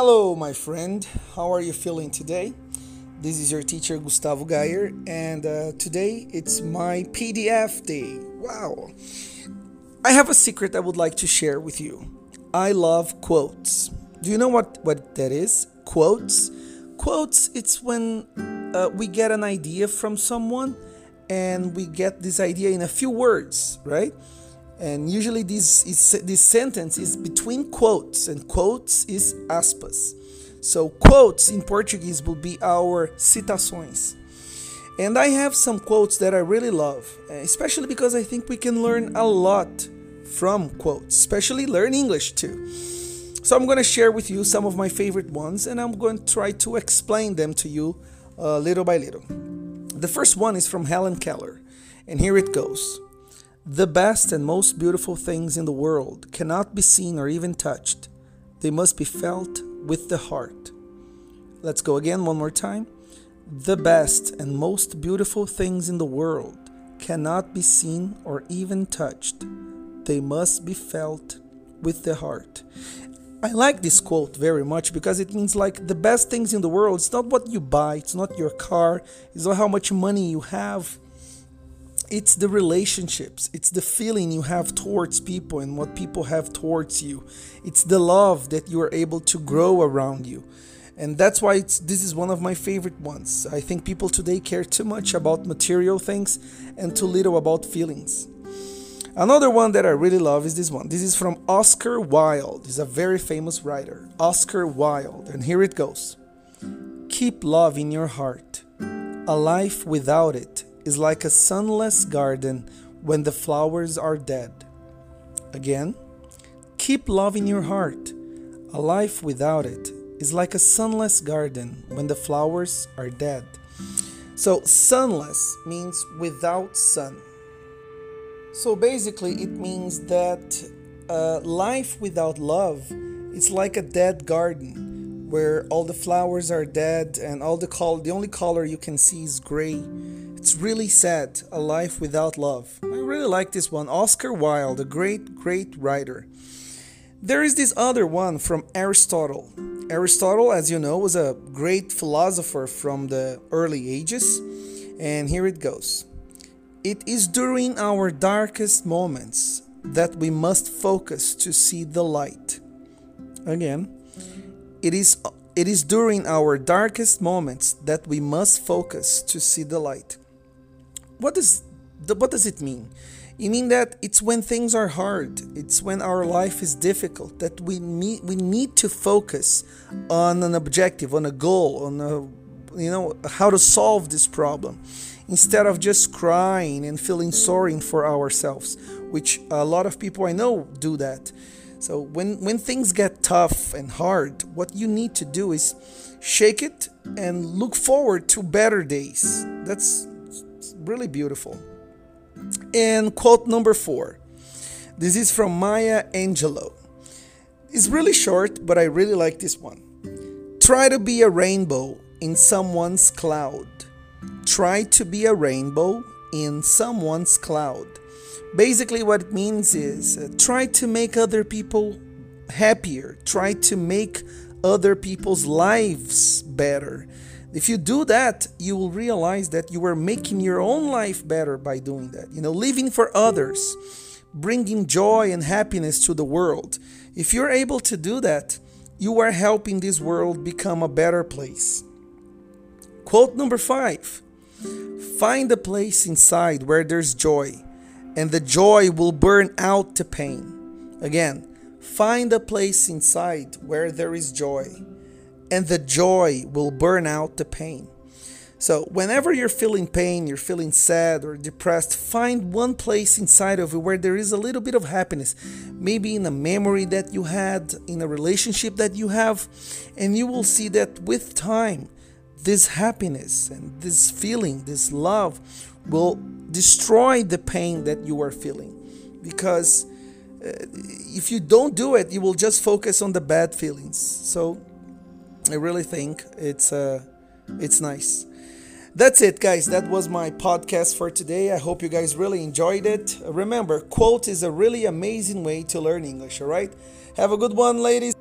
Hello, my friend. How are you feeling today? This is your teacher Gustavo Geyer, and uh, today it's my PDF day. Wow! I have a secret I would like to share with you. I love quotes. Do you know what, what that is? Quotes? Quotes, it's when uh, we get an idea from someone and we get this idea in a few words, right? And usually this is, this sentence is between quotes, and quotes is aspas. So quotes in Portuguese will be our citações. And I have some quotes that I really love, especially because I think we can learn a lot from quotes, especially learn English too. So I'm going to share with you some of my favorite ones and I'm going to try to explain them to you uh, little by little. The first one is from Helen Keller, and here it goes. The best and most beautiful things in the world cannot be seen or even touched. They must be felt with the heart. Let's go again one more time. The best and most beautiful things in the world cannot be seen or even touched. They must be felt with the heart. I like this quote very much because it means like the best things in the world, it's not what you buy, it's not your car, it's not how much money you have it's the relationships. It's the feeling you have towards people and what people have towards you. It's the love that you are able to grow around you. And that's why this is one of my favorite ones. I think people today care too much about material things and too little about feelings. Another one that i really love is this one. This is from oscar wilde. He's a very famous writer. Oscar wilde. And here it goes. Keep love in your heart. A life without it is like a sunless garden when the flowers are dead. Again, keep love in your heart. A life without it is like a sunless garden when the flowers are dead. So, sunless means without sun. So, basically, it means that uh, life without love is like a dead garden where all the flowers are dead and all the color, the only color you can see is gray it's really sad, A Life Without Love. I really like this one. Oscar Wilde, a great, great writer. There is this other one from Aristotle. Aristotle, as you know, was a great philosopher from the early ages. And here it goes It is during our darkest moments that we must focus to see the light. Again, it is it is during our darkest moments that we must focus to see the light what does what does it mean? You mean that it's when things are hard, it's when our life is difficult that we need we need to focus on an objective, on a goal, on a you know how to solve this problem instead of just crying and feeling sorry for ourselves, which a lot of people I know do that. So when when things get tough and hard, what you need to do is shake it and look forward to better days. That's really beautiful. And quote number four. This is from Maya Angelou. It's really short, but I really like this one. Try to be a rainbow in someone's cloud. Try to be a rainbow in someone's cloud. Basically, what it means is uh, try to make other people happier, try to make other people's lives better. If you do that, you will realize that you are making your own life better by doing that. You know, living for others, bringing joy and happiness to the world. If you're able to do that, you are helping this world become a better place. Quote number five Find a place inside where there's joy, and the joy will burn out the pain. Again, find a place inside where there is joy and the joy will burn out the pain. So, whenever you're feeling pain, you're feeling sad or depressed, find one place inside of you where there is a little bit of happiness. Maybe in a memory that you had, in a relationship that you have, and you will see that with time, this happiness and this feeling, this love, will destroy the pain that you are feeling. Because uh, if you don't do it, you will just focus on the bad feelings. So, I really think it's uh, it's nice. That's it, guys. That was my podcast for today. I hope you guys really enjoyed it. Remember, quote is a really amazing way to learn English. All right, have a good one, ladies.